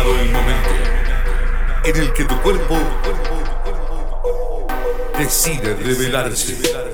el momento en el que tu cuerpo decide revelarse.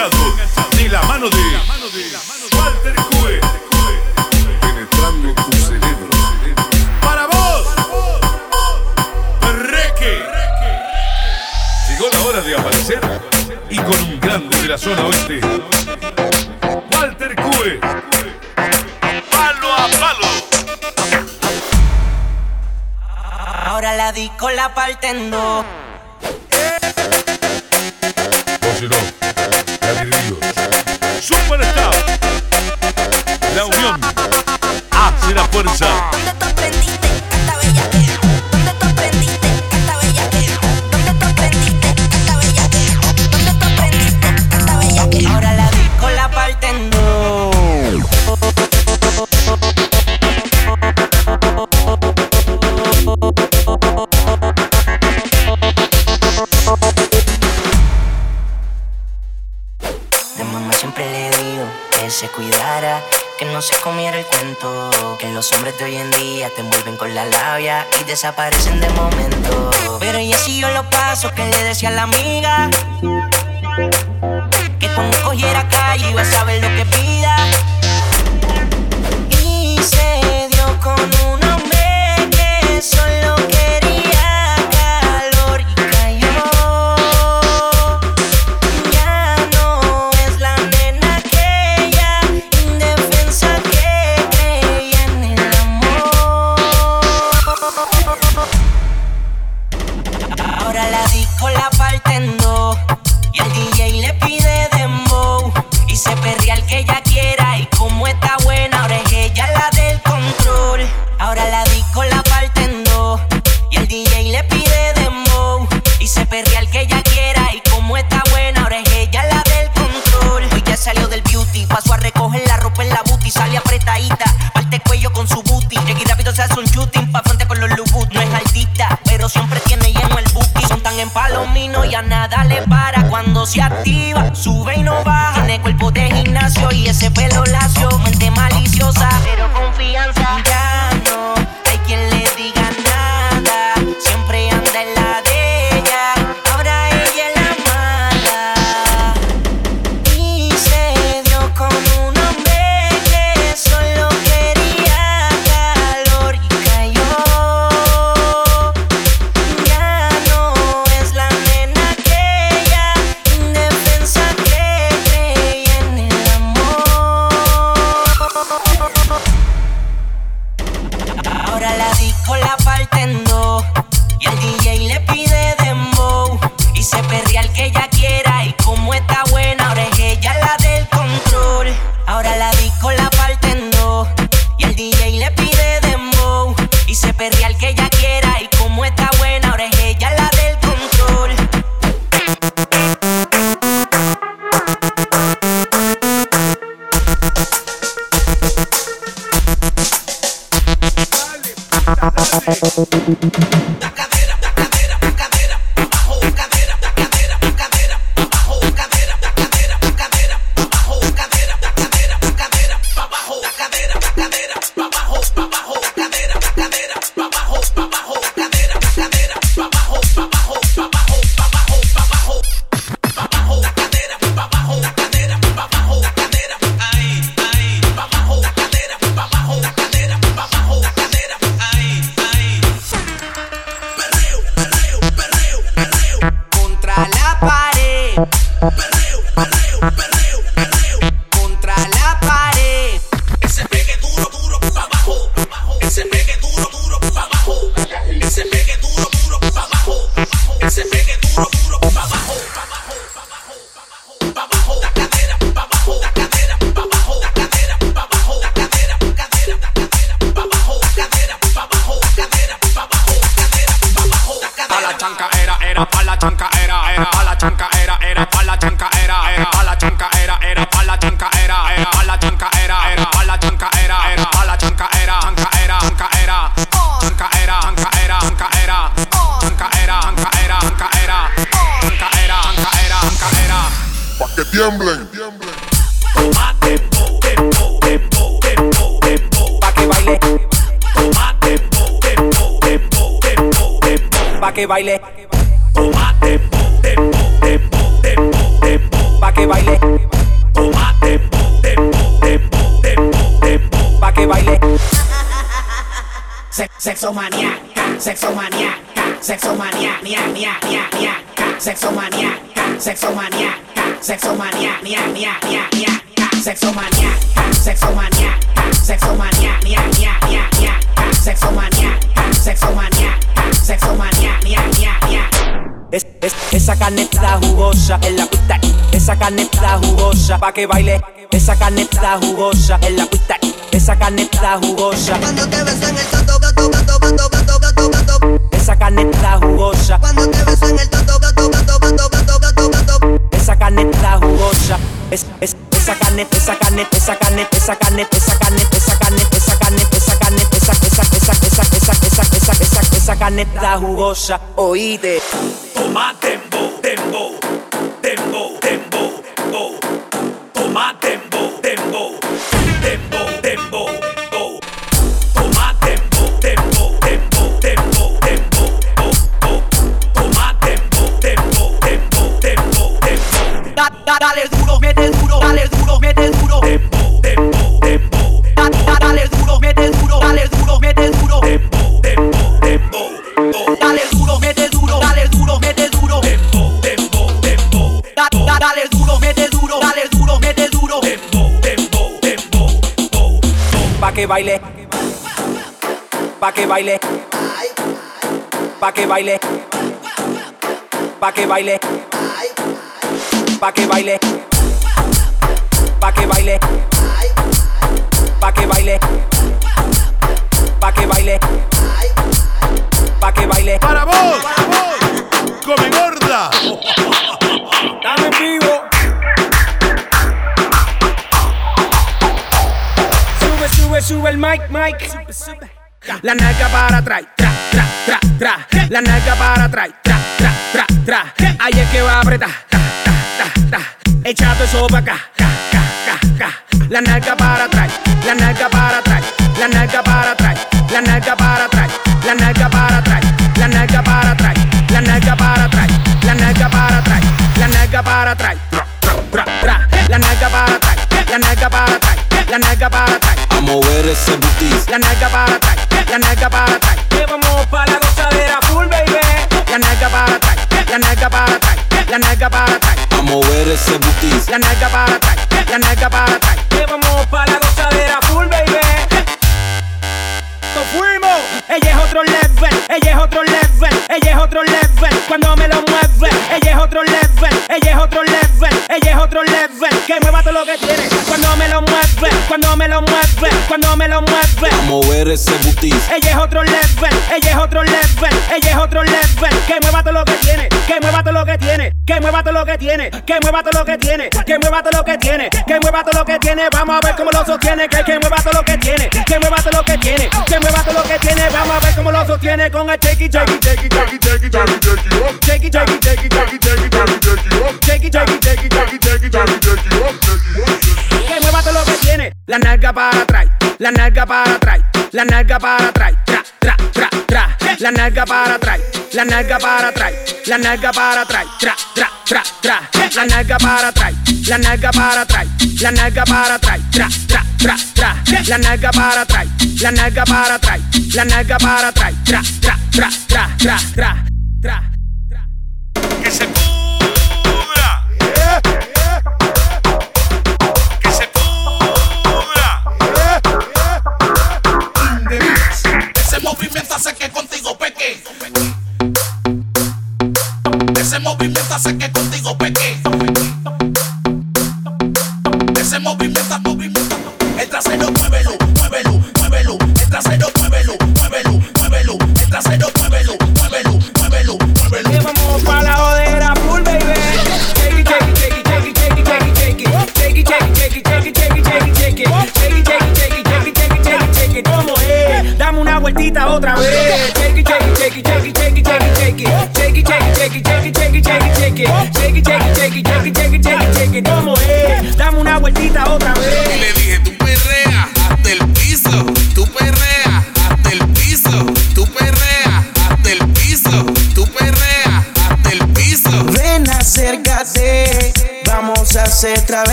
enganchado, ni la mano de Walter Cue, penetrando tu cerebro. Para vos, Reque. Llegó la hora de aparecer y con un grande de la zona oeste, Walter Cue, palo a palo. Ahora la disco la parten dos. desaparece. se activa, sube tiemblen. Toma tempo, tempo, tempo, tempo, tempo. Pa' que baile, Toma tempo, tempo, tempo, tempo, tempo. pa' que baile, Toma tempo, tempo, tempo, tempo, tempo. pa' que baile, Toma tempo, tempo, tempo, tempo, tempo. pa' que baile. Se- Sexo maníaca, sexo maníaca, sexo maníaca, nia, nia, nia, niaca, sexo maníaca, sexo maníaca, sexo maníaca, nia, nia, nia, niaca, sexo maníaca, sexo maníaca, sexo maníaca, nia, nia, nia, niaca, sexo maníaca, sexo maníaca, sexo nia. Es, es, esa carne está jugosa en la pista. Esa carne está jugosa pa' que baile. Esa carne está jugosa en la pista. Esa carne está jugosa. Cuando te en el gato, gato, gato, gato, gato. Esa carne está jugosa. Cuando te beso en el toto, gato, gato, gato, gato, gato, gato. Esa carne está jugosa. Es, es, esa carne, esa carne, esa carne, esa carne, esa carne, esa carne, esa carne, esa carne, esa, esa, esa, esa, esa, esa, esa, esa, esa carne está jugosa. Oíste. Toma tempo, tempo, tempo, tempo, tempo. Toma tempo, que baile. Pa' que baile. Pa' que baile. Pa' que baile. Pa' que baile. Pa' que baile. Pa' que baile. Pa' que baile. Pa' que baile. ¡Para vos! ¡Para vos! ¡Come gorda! Dame vivo. Sube, sube, el mic, mic. La nalga para atrás, tra, tra, tra, tra. La nalga para atrás, tra, tra, tra, tra. Ahí es que va a apretar, ta, ta, ta, ta. Echado eso para acá, ca, ca, ca, ca. La nalga para atrás, la nalga para atrás, la nalga para atrás, la nalga para atrás, la nalga para atrás, la nalga para atrás, la nalga para atrás, la nalga para atrás, la nalga para atrás. La nalga para atrás, la nalga para atrás, la nalga para atrás. A mover ese butis. La nalga para atrás, la nalga para atrás. Que vamos para la gozadera full, baby. La nalga para atrás, la nalga para atrás, la nalga para atrás. A mover ese butis. La nalga para atrás, la nalga para atrás. Que vamos para la gozadera full, baby. Fuimos. Ella es otro level, ella es otro level, ella es otro level. Cuando me lo mueve, ella es otro level, ella es otro level, ella es otro level. Que mueva todo lo que tiene. Cuando me lo mueve, cuando me lo mueve, cuando me lo mueve. A mover ese butis. Ella es otro level, ella es otro level, ella es otro level. Que mueva todo lo que tiene, que mueva todo lo que tiene, que mueva todo lo que tiene, que mueva todo lo que tiene, que mueva todo lo que tiene, que mueva todo lo que tiene. Vamos a ver cómo lo sostiene, que, que mueva todo lo que tiene, que mueva todo lo que tiene, que mueva todo lo que tiene. Vamos a ver cómo lo sostiene con el chequi, chequi, chequi, chequi, chequi, chequi, chequi, chequi, chequi, chequi, chequi, chequi, que tiene la nalga para atrás, la nalga para atrás, la nalga para atrás, tra, tra, tra, tra, la nalga para atrás, la nalga para atrás, la nalga para atrás, tra, tra, tra, tra, la nalga para atrás, la nalga para atrás, la nalga para atrás, tra, tra, tra, tra, la nalga para atrás, la nalga para atrás, la nalga para atrás, tra, tra, tra, tra, tra, tra, tra.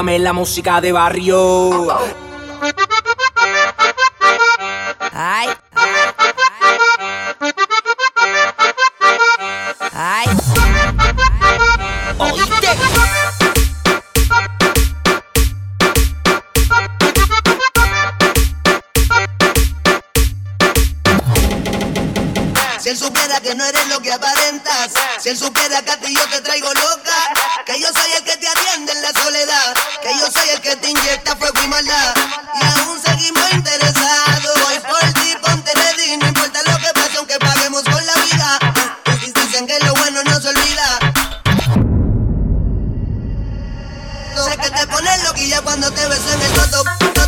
póngame la música de barrio. que no eres lo que aparentas, si él supiera que a ti yo te traigo loca, que yo soy el que te atiende en la soledad, que yo soy el que te inyecta fuego y maldad, y aún seguimos interesados, voy por ti, ponte ready, no importa lo que pase, aunque paguemos con la vida, y dicen que lo bueno no se olvida. Sé que te pones loquilla cuando te beso en el coto.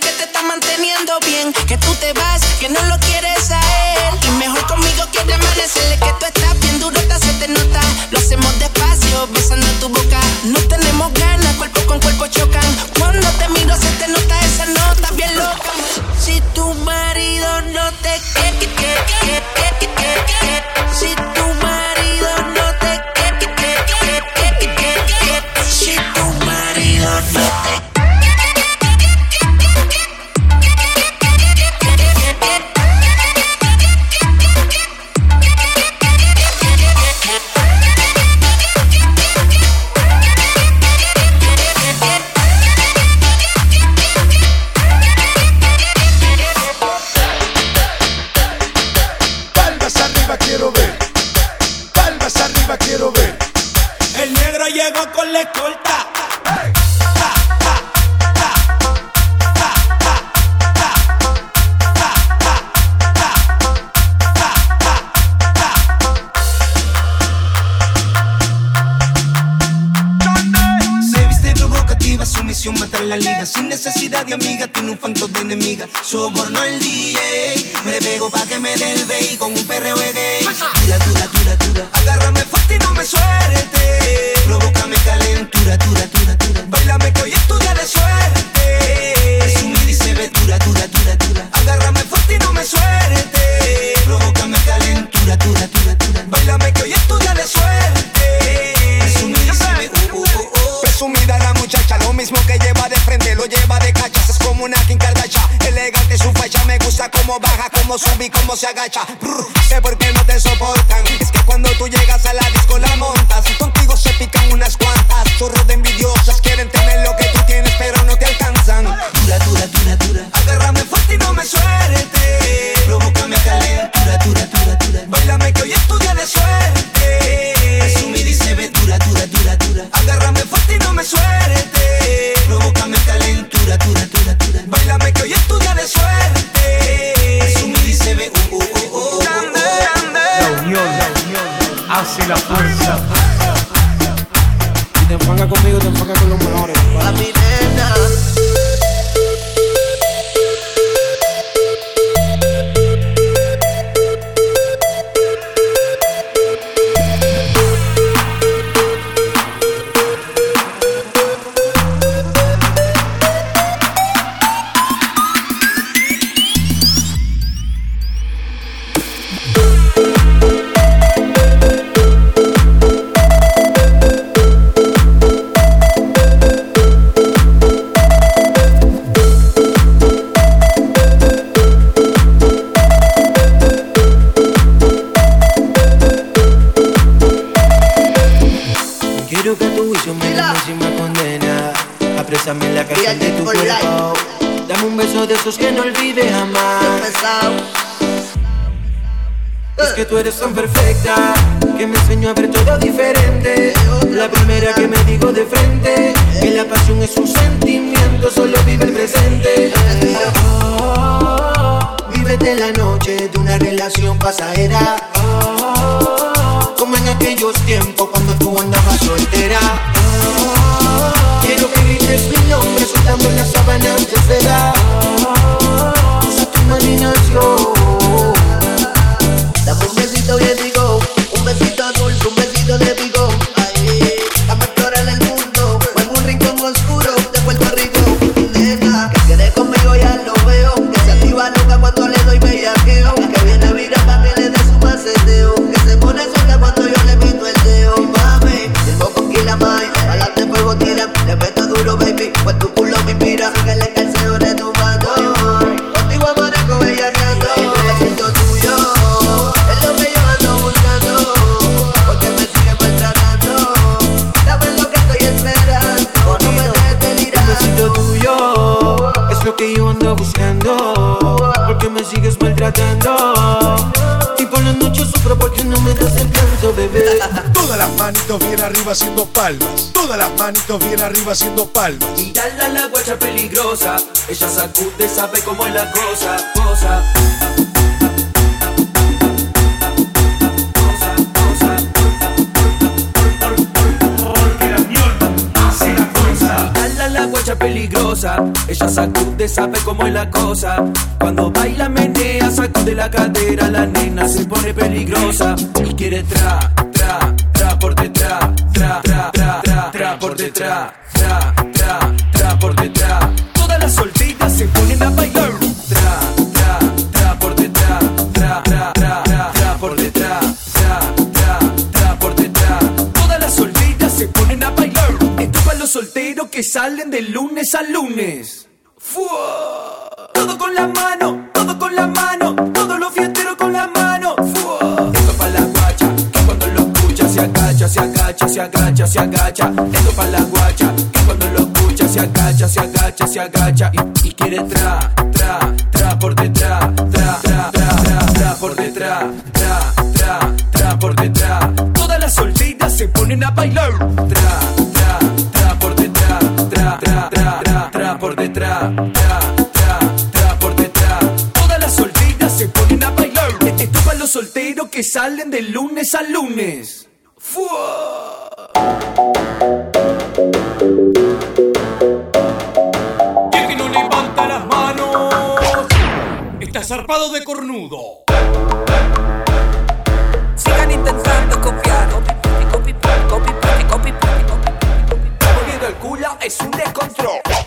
que te está manteniendo bien. Que tú te vas, que no lo quieres a él. Y mejor conmigo quiere amanecerle que tú estás bien durota, se te nota. Lo hacemos despacio, besando tu boca. No tenemos ganas, cuerpo con cuerpo chocan. Cuando te miro, se te nota esa nota bien loca. Si tu marido no te quiere, que, que, amiga, tiene un fanto de enemiga. Soborno al DJ, me pego pa' que me dé el y con un perreo de cómo sube cómo se agacha. hace la fuerza. Y te enfangas conmigo, te enfangas con los menores. A mi nena. de esos que no olvide jamás. Es que tú eres tan perfecta que me enseñó a ver todo diferente. La primera que me digo de frente que la pasión es un sentimiento, solo vive el presente. Oh, vívete la noche de una relación pasajera. Como en aquellos tiempos cuando tú andabas soltera. Quiero que grites mi nombre soltando las sábanas de seda. Manitos bien arriba haciendo palmas. Todas las manitos bien arriba haciendo palmas. Mírala la guacha peligrosa, ella sacude, sabe cómo es la cosa, cosa. Peligrosa, ella sacude, sabe cómo es la cosa. Cuando baila menea, sacude la cadera, la nena se pone peligrosa y quiere tra, tra, tra por tra tra, tra, tra por detrás. Todas las solteras se ponen a bailar, tra, tra, tra por detrás, tra, tra, tra, tra, por detrás, tra, tra, tra por detrás. Todas las solteras se ponen a bailar. Esto es para los solteros que salen de lunes a lunes. ¡Fua! Todo con la mano, se agacha, se agacha. Esto para la guacha, que cuando lo escucha se agacha, se agacha, se agacha. Y, y quiere tra, tra, tra por detrás, tra, tra, tra, tra, tra por detrás, tra, tra, tra por detrás. Todas las solteras se ponen a bailar. Tra, tra, tra por detrás, tra, tra, tra, tra, por detrás, tra, tra, tra por detrás. Todas las solteras se ponen a bailar. Esto es para los solteros que salen de lunes a lunes. ¡Fua! Y el que no levanta las manos está zarpado de cornudo. Sigan intentando copiar. Copy, copy, copy, copy, copy, copy, copy. Moviendo el culo es un descontrol. Así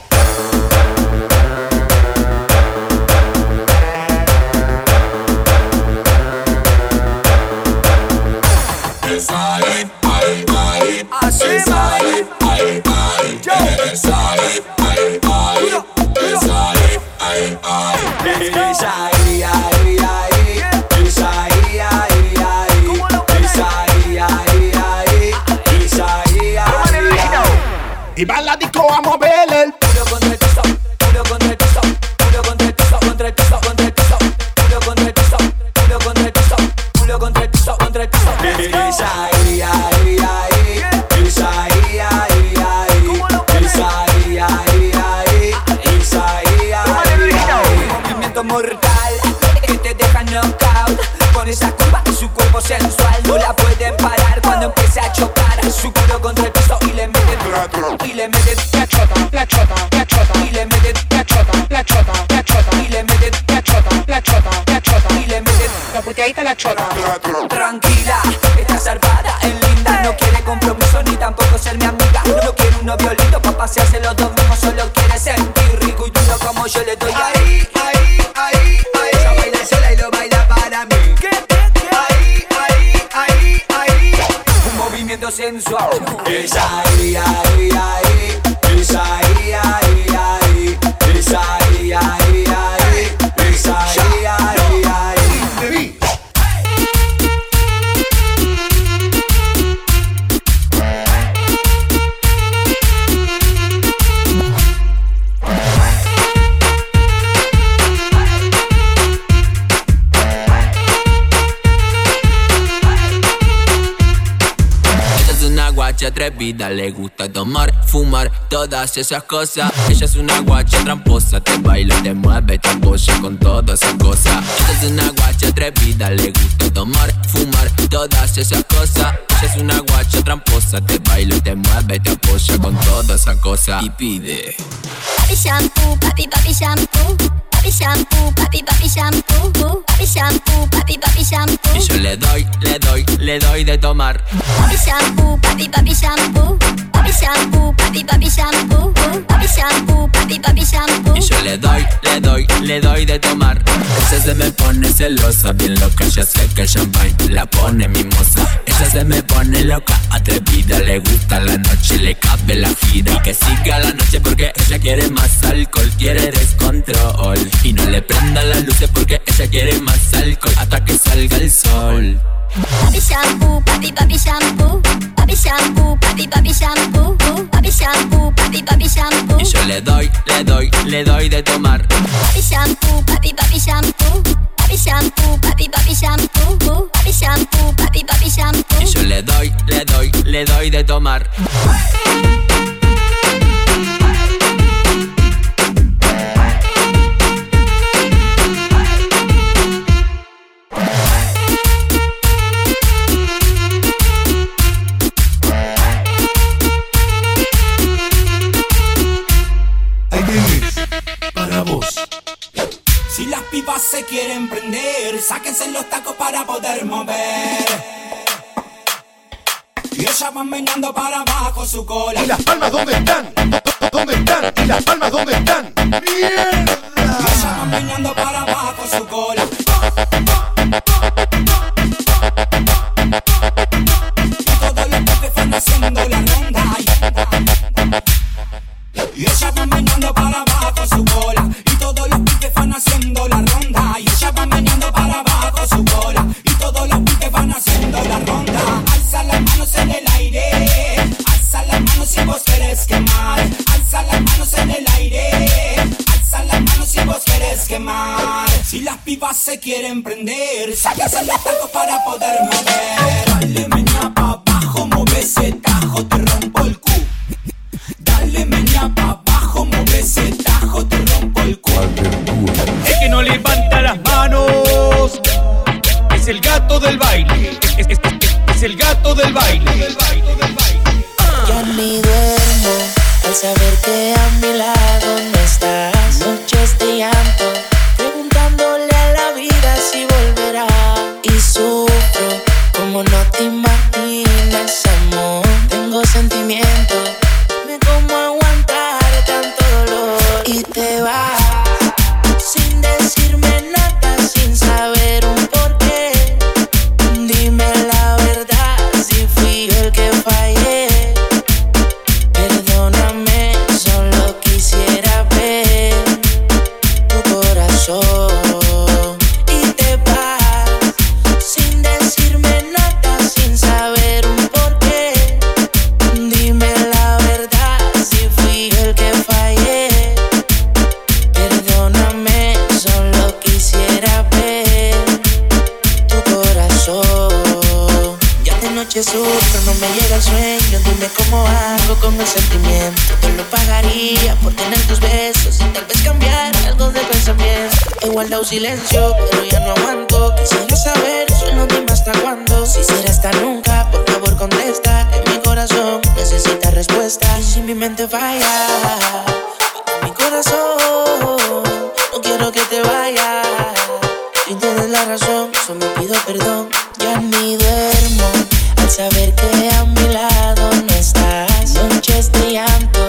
Y va la disco a mover atrevida, le gusta tomar, fumar, todas esas cosas. Ella es una guacha tramposa, te baila, te mueve, te apoya con todas esas cosas. Ella es una guacha atrevida, le gusta tomar, fumar, todas esas cosas. Ella es una guacha tramposa, te baila, te mueve, te apoya con todas esas cosas. Y pide. Papi shampoo, papi papi shampoo. Papi shampoo, papi papi shampoo. Papi shampoo, papi papi shampoo. Y yo le doy, le doy, le doy de tomar. Papi shampoo, papi papi shampoo. Papi shampoo, papi papi. Y yo le doy, le doy, le doy de tomar. Ella se me pone celosa, bien loca, ya sé que el champagne la pone mimosa. Ella se me pone loca, atrevida, le gusta la noche, le cabe la gira. Y que siga la noche porque ella quiere más alcohol, quiere descontrol. Y no le prenda las luces porque ella quiere más alcohol hasta que salga el sol. Papi shampoo, papi papi shampoo, papi shampoo, papi papi shampoo, papi shampoo, papi papi shampoo. Y yo le doy, le doy, le doy de tomar. Papi shampoo, papi papi shampoo, papi shampoo, papi papi shampoo, papi shampoo, papi papi shampoo. Y yo le doy, le doy, le doy de tomar. que sufro, no me llega el sueño. Dime cómo hago con el sentimiento. Yo lo pagaría por tener tus besos y tal vez cambiar algo de pensamiento. He guardado silencio, pero ya no aguanto. Quisiera saber, solo dime hasta cuándo. Si será hasta nunca, por favor contesta. Que mi corazón necesita respuesta. Y si mi mente falla, mi corazón, no quiero que te vayas. Tú tienes la razón, solo pido perdón. Ya ni duermo saber que a mi lado no estás. Noches de llanto.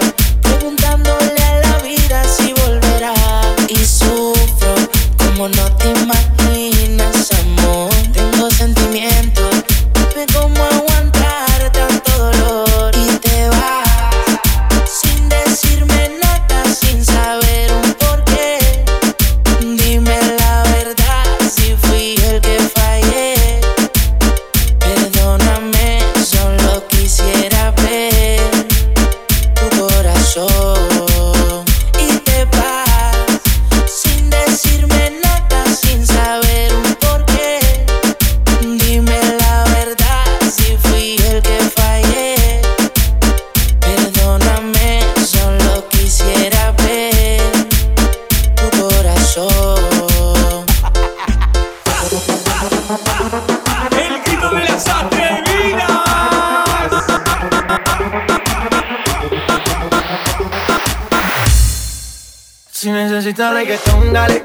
criminales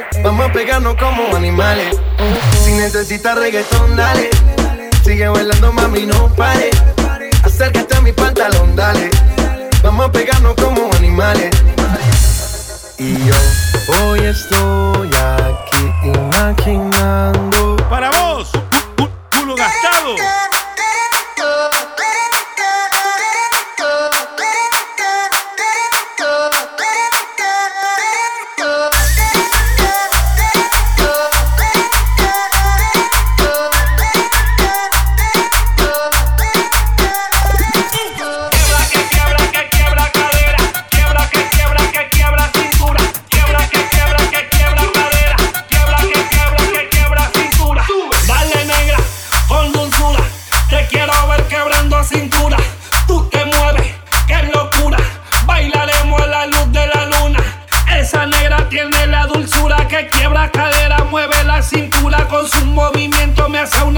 Vamos a pegarnos como animales. Si necesitas reggaetón, dale. Sigue bailando, mami, no pare. Acércate a mi pantalón, dale. Vamos a pegarnos como animales. Y yo hoy estoy aquí imaginando. Para vos, cu- cu- culo gastado.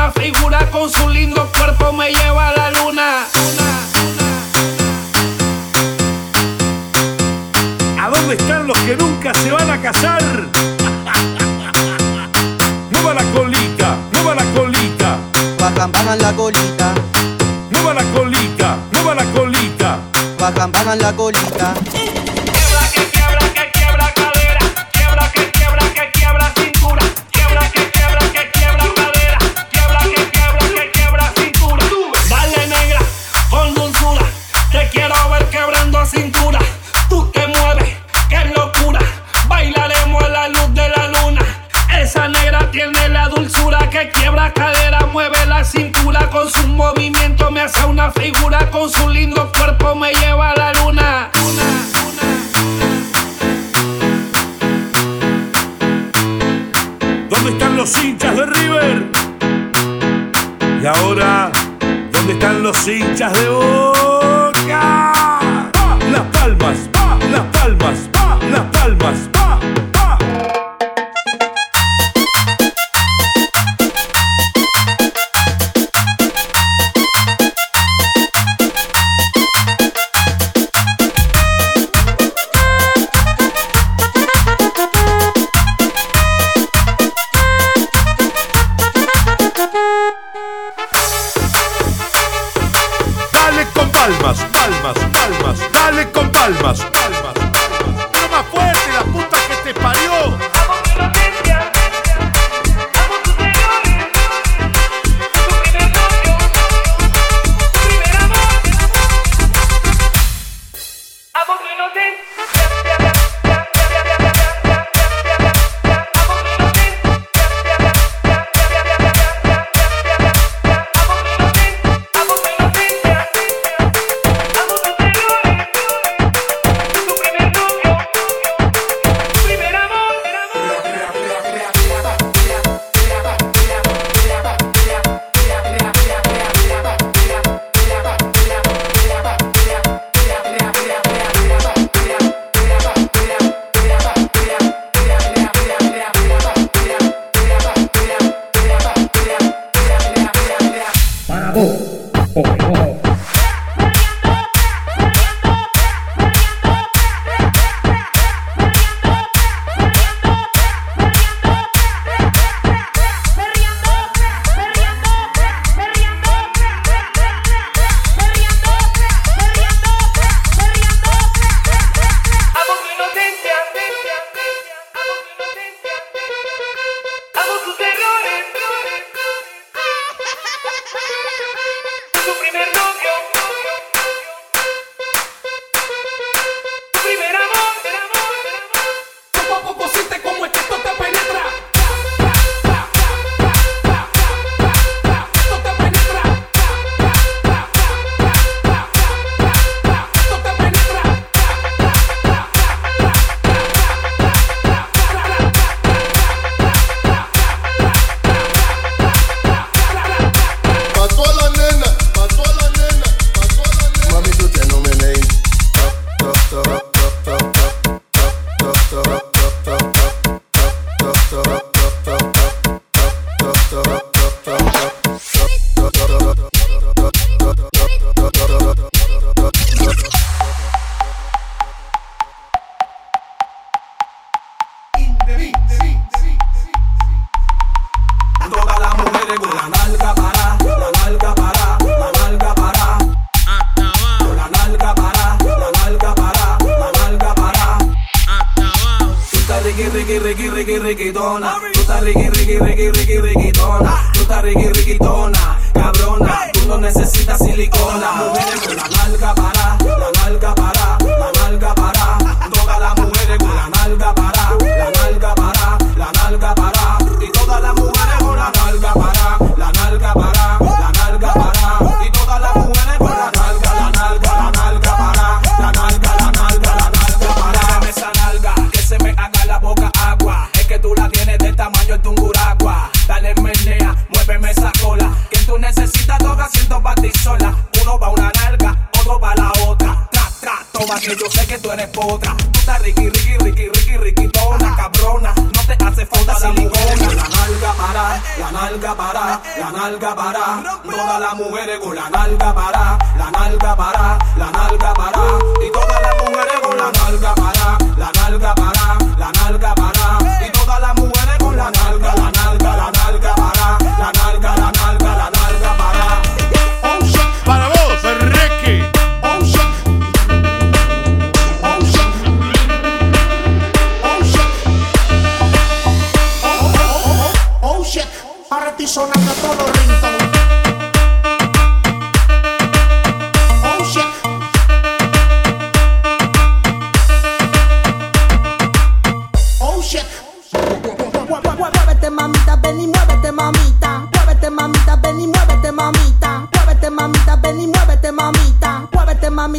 Una figura con su lindo cuerpo, me lleva a la luna. ¿A dónde están los que nunca se van a casar? Mueva la colita, mueva la colita. Bajan, bajan la colita, Mueva la colita, mueva la colita. bajan, bajan la colita. Y ahora, ¿dónde están los hinchas de Boca? Las palmas, ¡pa! las palmas, ¡pa! las palmas,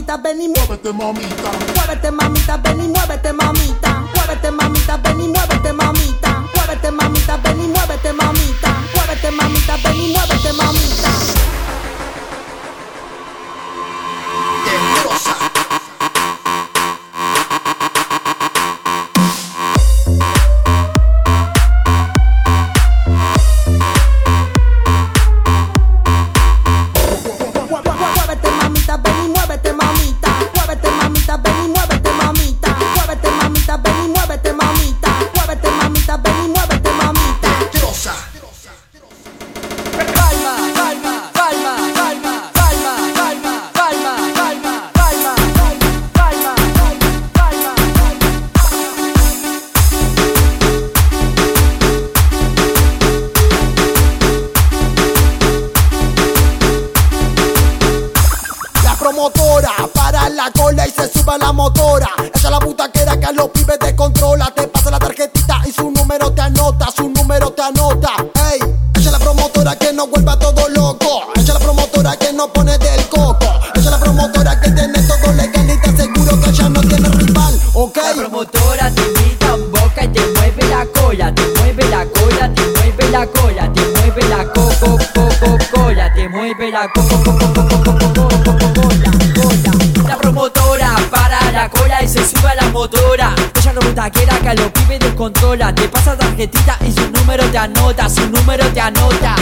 mamita, ven y muévete, mamita. Muévete, mamita, ven y muévete, mamita. Muévete, mamita, ven y muévete, mamita. Muévete, mamita, ven y muévete, mamita. Muévete, mamita, ven y muévete, mamita. y su número te anota, su número te anota.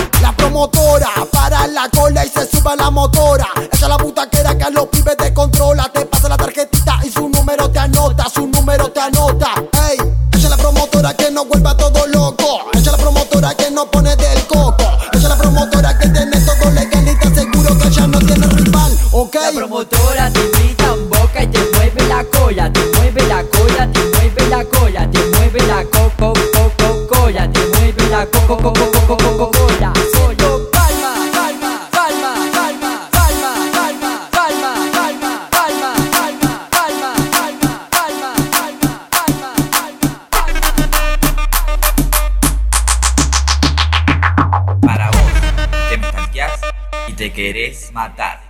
te querés matar.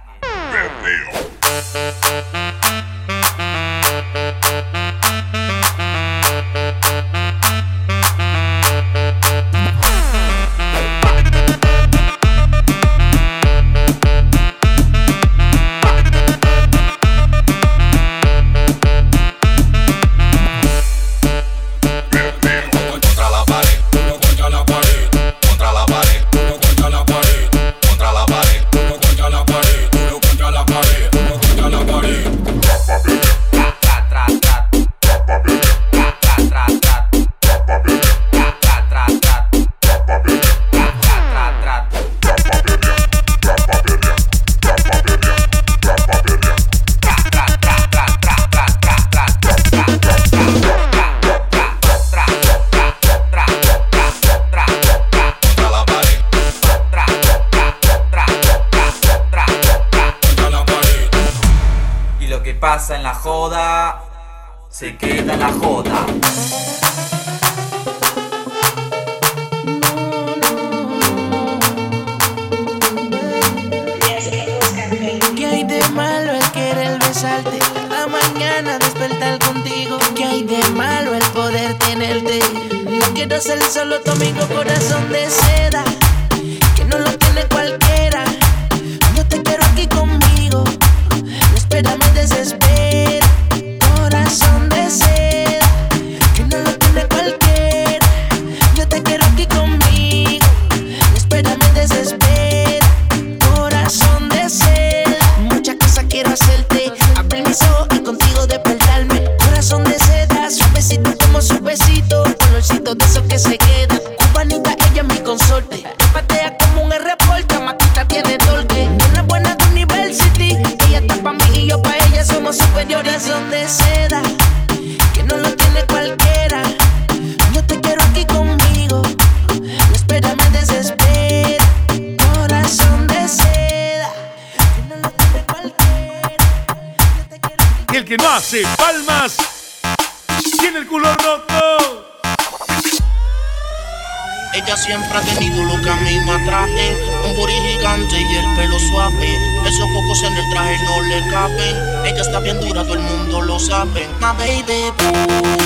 Ella siempre ha tenido lo que a mí me atrae Un booty gigante y el pelo suave. Esos cocos en el traje no le caben. Ella está bien dura, todo el mundo lo sabe. My baby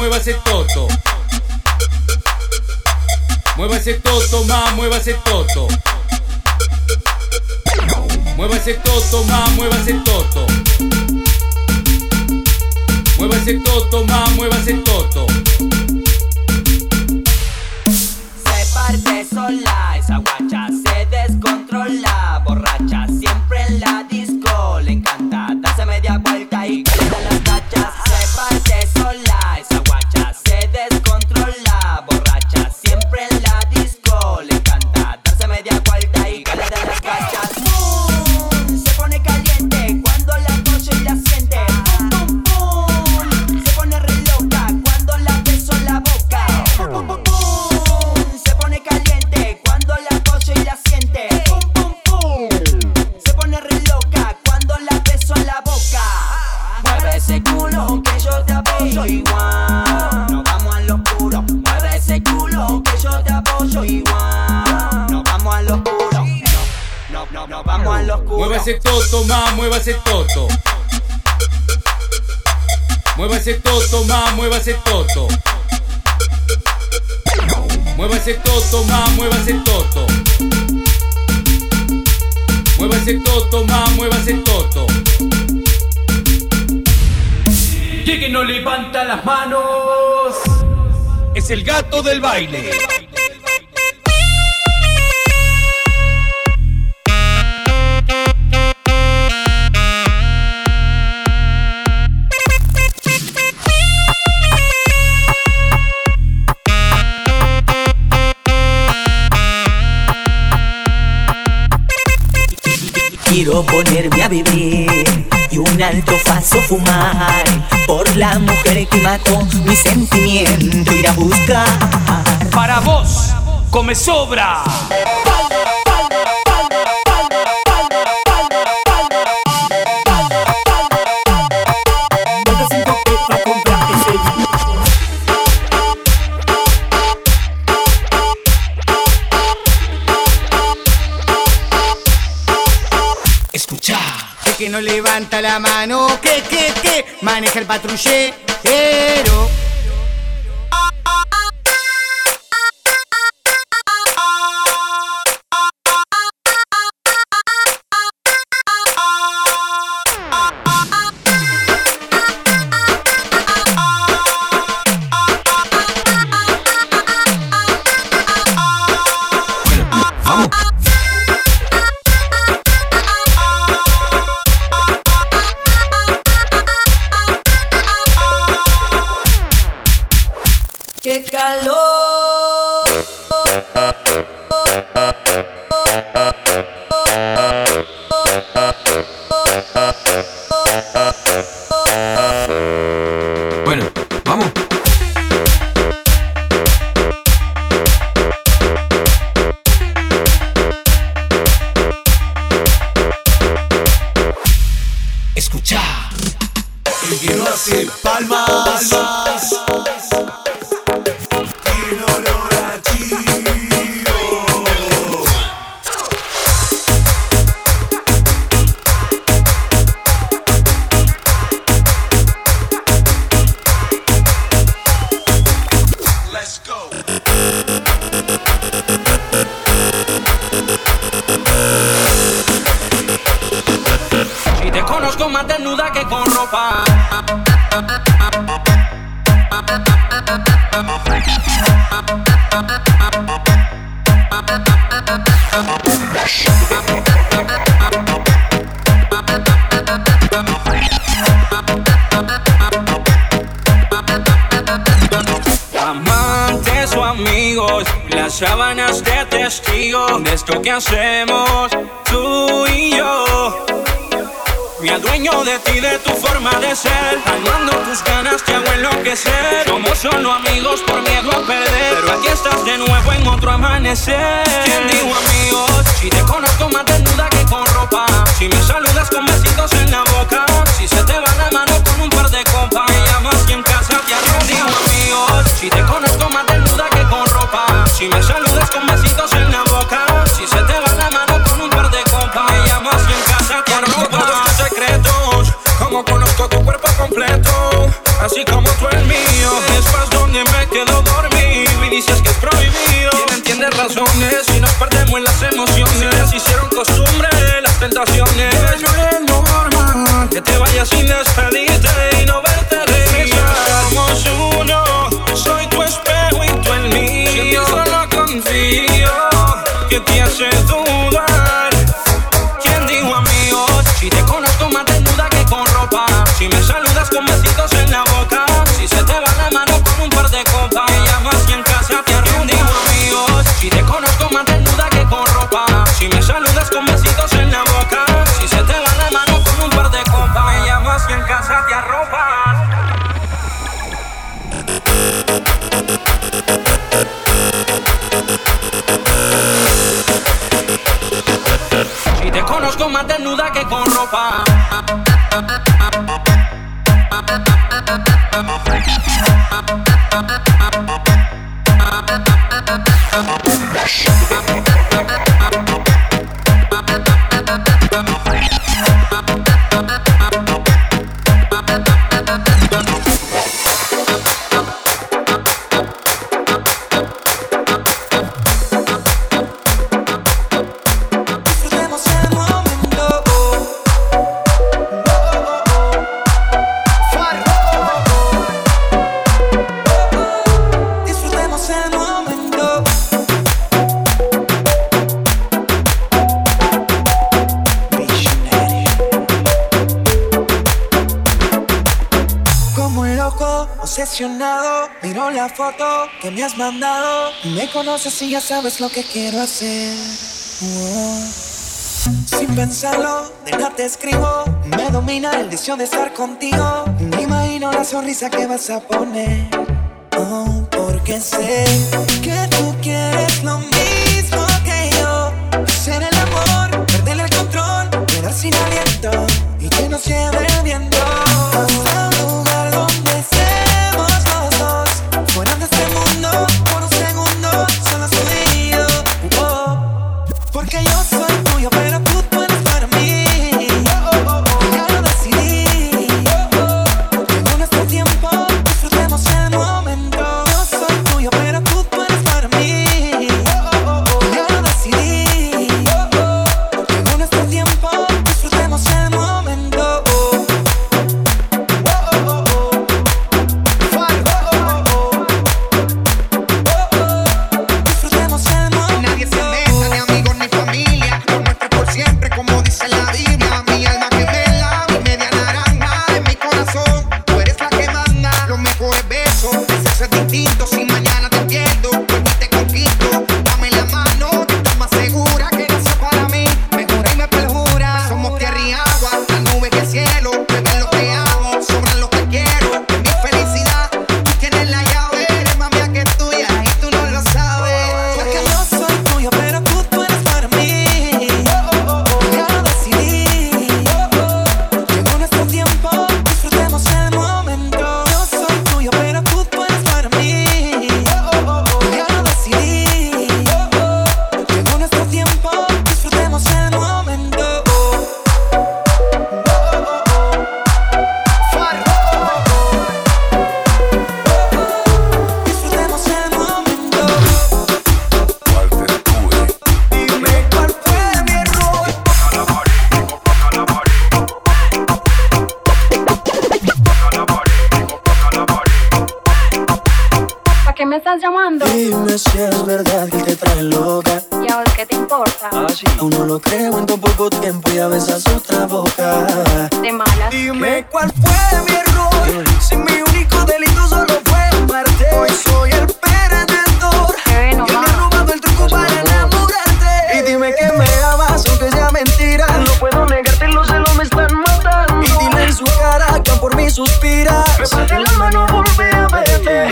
mueva ese toto. Mueva ese toto, ma, mueva ese toto. Mueva ese toto, ma, mueva ese toto. Mueva ese toto, ma, mueva ese toto. muévase toto. Muévase toto, ma, muévase toto. Muévase toto, ma, muévase toto. Muévase toto, ma, muévase toto. Llegue no levanta las manos. Es el gato del baile. ponerme a vivir y un alto faso fumar por la mujer que mató mi sentimiento ir a buscar. Para vos, come sobra. que no levanta la mano, que, que, que maneja el patrullero. Si se te va la mano con un par de compas, ella más bien casa, te arroja. Si te conozco más de nuda que con ropa. Si me saludas con besitos en la boca, si se te va la mano con un par de compas, ella más casa, te arroja todos tus secretos. Como conozco tu cuerpo completo, así como tú el mío. Es donde me quedo dormir, y dices que es prohibido. Tienes razones, si nos perdemos las emociones, se les hicieron costumbre las tentaciones que te vayas sin despedirte y no verte regresar. Somos uno, soy tu espejo y tú el mío. Si Solo confío que te hace dudar. ¿Quién dijo a Si te conozco más desnuda que con ropa. Si me saludas con besitos en la boca. Si se te va la mano con un par de copas. Me llamas y en casa te arruinas. ¿Quién dijo a Si te conozco más desnuda que con ropa. Si me saludas con besitos con más desnuda que con ropa. que me has mandado. Me conoces y ya sabes lo que quiero hacer. Sin pensarlo, de nada te escribo. Me domina el deseo de estar contigo. Me imagino la sonrisa que vas a poner. Oh, porque sé que tú quieres lo mismo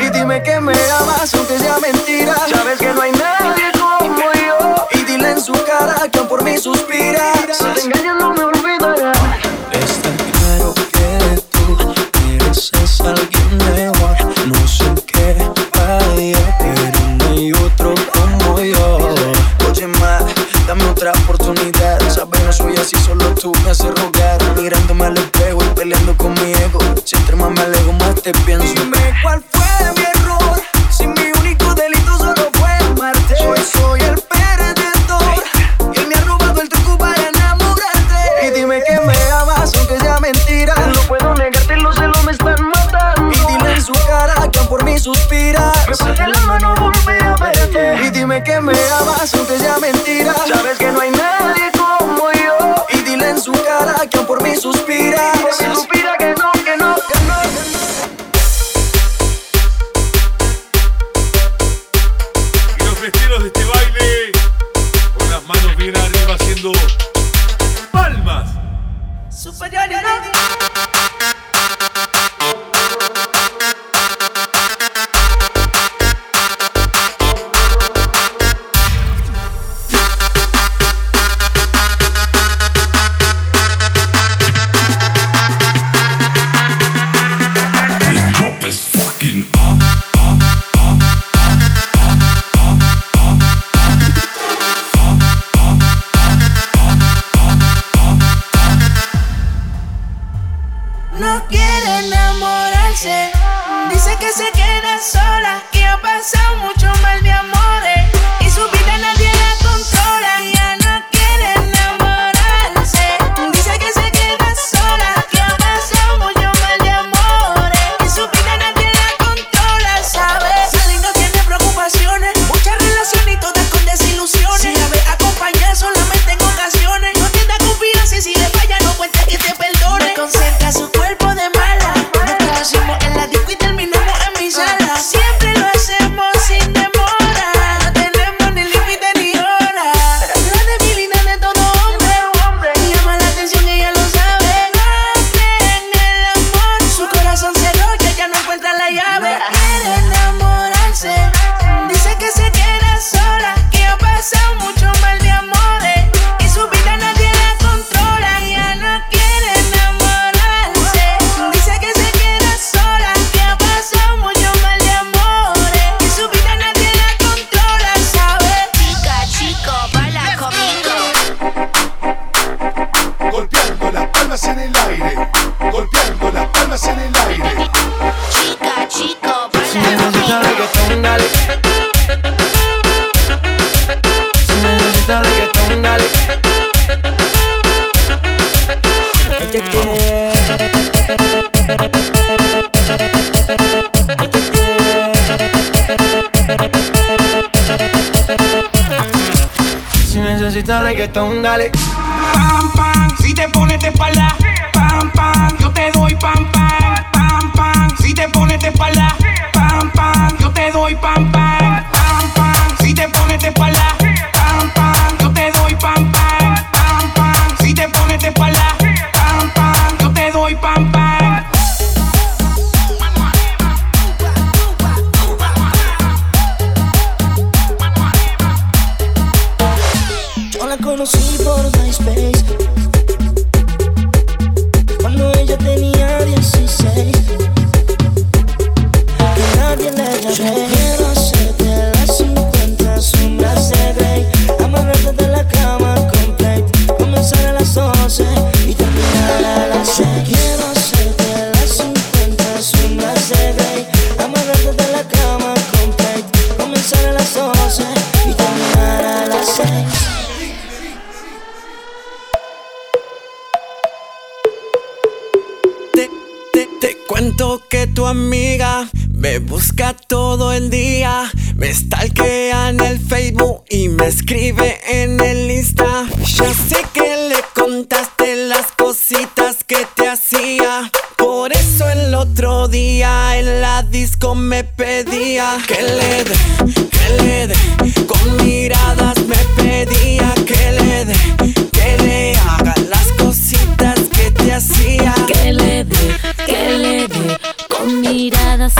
Y dime que me amas aunque sea mentira. Sabes que no hay nadie como yo. Y dile en su cara que aún por mí suspiras. Si te engañas, no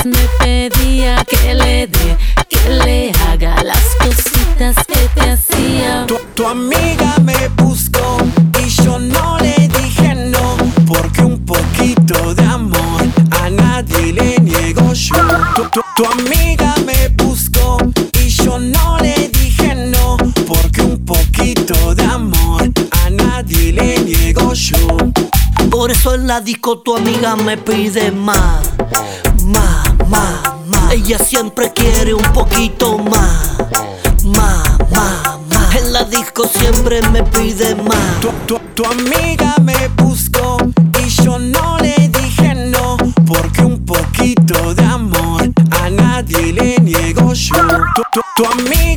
me pedía que le dé, que le haga las cositas que te hacía. Tu, tu amiga me buscó y yo no le dije no, porque un poquito de amor a nadie le niego yo. Tu, tu- tu amiga me buscó y yo no le dije no, porque un poquito de amor a nadie le niego yo. Por eso en la disco tu amiga me pide más, más, más. Ella siempre quiere un poquito más, más. En la disco siempre me pide más. Tu, tu- tu amiga me buscó y yo no le dije no, porque un poquito de amor a nadie le niego yo. Tu- tu amiga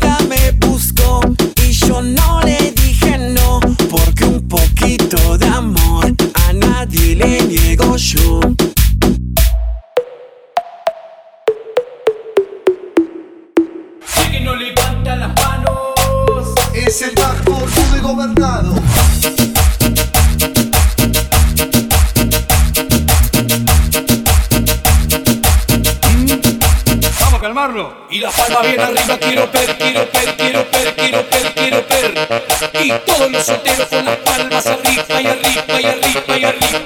Y todos los solteros con las palmas arriba y arriba y arriba y arriba.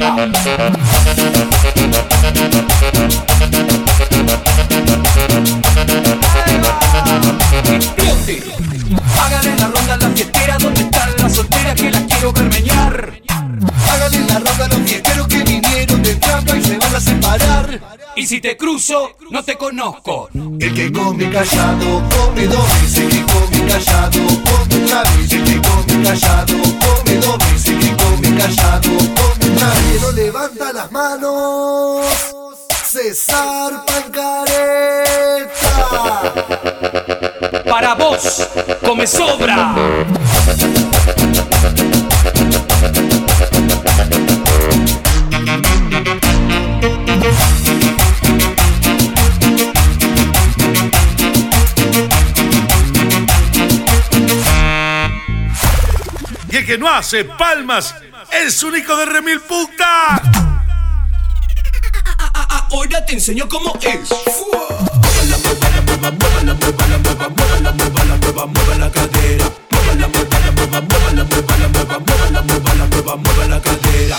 Háganle la ronda a la fiestera, ¿dónde están las solteras que las quiero ver meñar? Háganle la ronda los fiesteros que vinieron de trampa y se van a separar. Y si te cruzo, no te conozco. El que come callado come dos veces. El que come callado come una vez callado, come dobles y come callado, come Nadie levanta las manos, César Pancareta. Para vos, come sobra. Que no hace palmas es único de remil puta. Ahora te enseño cómo es. mueva la cadera, mueva la, mueva la, mueva, mueva la, mueva la, mueva, la, mueva la, mueva la cadera.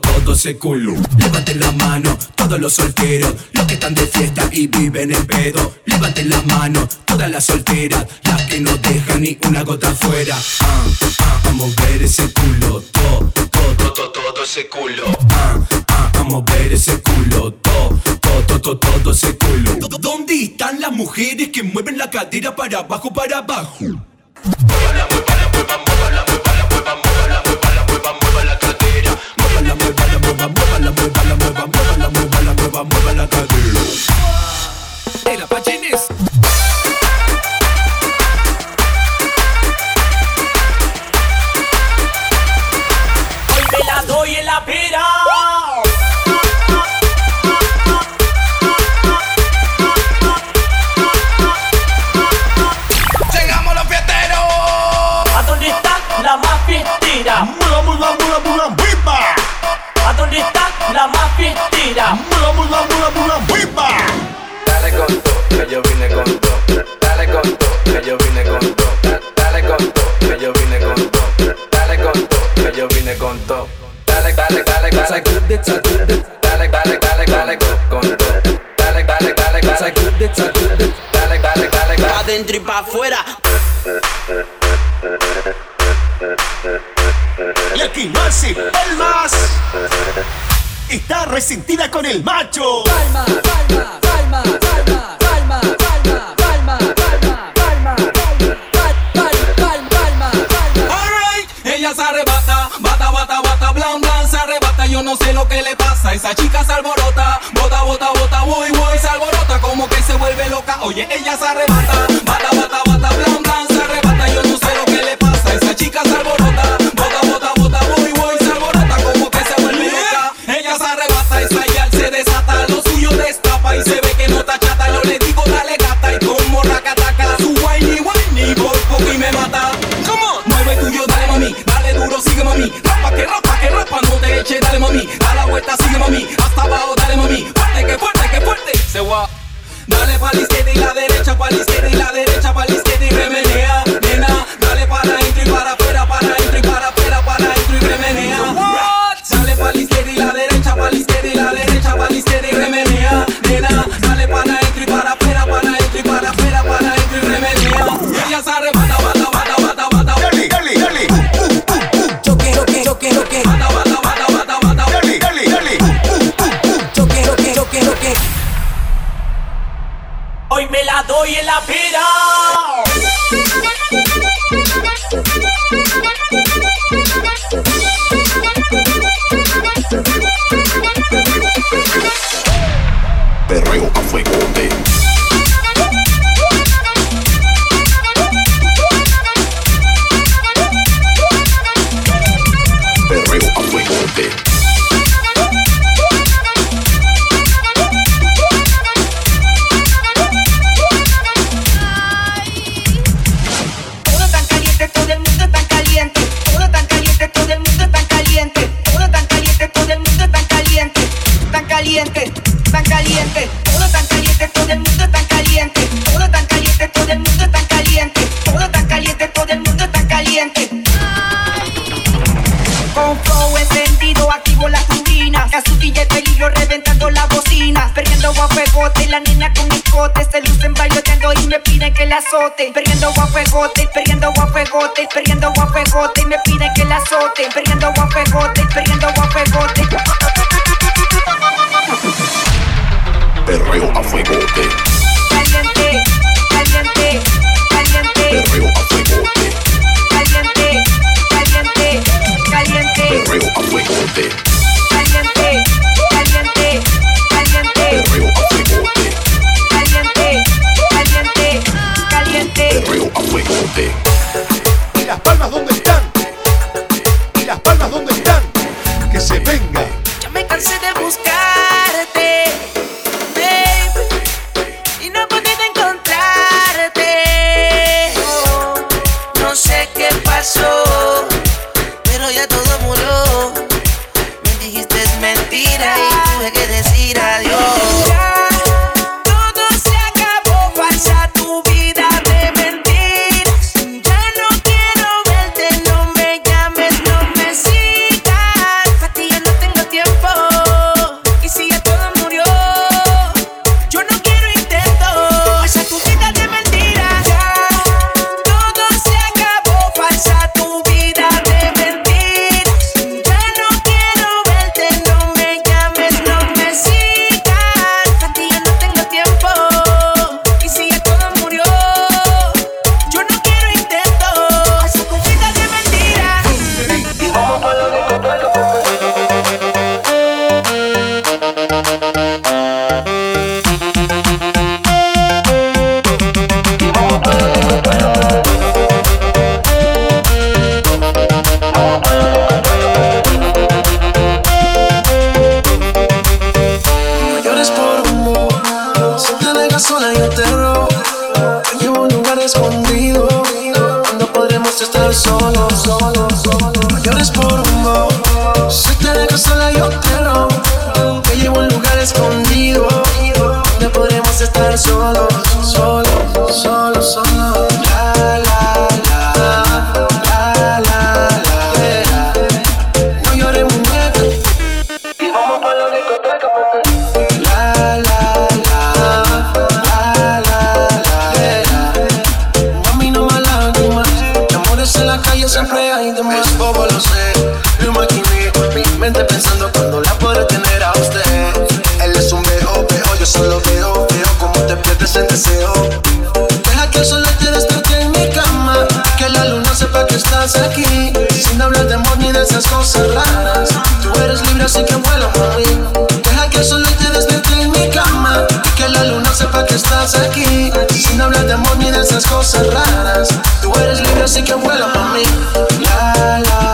Todo, ese culo. Levanten la mano, todos los solteros, los que están de fiesta y viven en pedo. Levanten la mano, todas las solteras, las que no dejan ni una gota afuera. Ah, ah, a mover ese culo, todo, todo, todo, todo ese culo. Ah, ah, a mover ese culo, todo, todo, todo, todo ese culo. ¿Dónde están las mujeres que mueven la cadera para abajo, para abajo? Mueva la cadera. El más fiestera? Mula, mula, mula, mula, viva. Dale con todo, que yo vine con todo. Dale con todo, que yo vine con todo. Dale con todo, que yo vine con todo. Dale con todo, que yo vine con todo. Dale, dale, dale, dale. Dale, dale, dale, dale, good, con todo. Dale, dale, dale, dale, good. Dale, dale, dale, Pa' adentro y pa' afuera. Y aquí no hace palmas. Está resentida con el macho. Palma, palma, palma, palma, palma, palma, palma, palma, palma, palma, palma, palma. Alright, ella se arrebata, bata, bata, bata, blan, blan, se arrebata, yo no sé lo que le pasa, esa chica se alborota, bota, bota, bota, voy, voy, se alborota, como que se vuelve loca, oye, ella se arrebata, Atlante. estás aquí, sin hablar de amor ni de esas cosas raras. Tú eres libre, así que vuela, mami. Deja que solo te despierte en mi cama y que la luna sepa que estás aquí, sin hablar de amor ni de esas cosas raras. Tú eres libre, así que vuela, mami. La, la.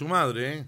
Su madre, ¿eh?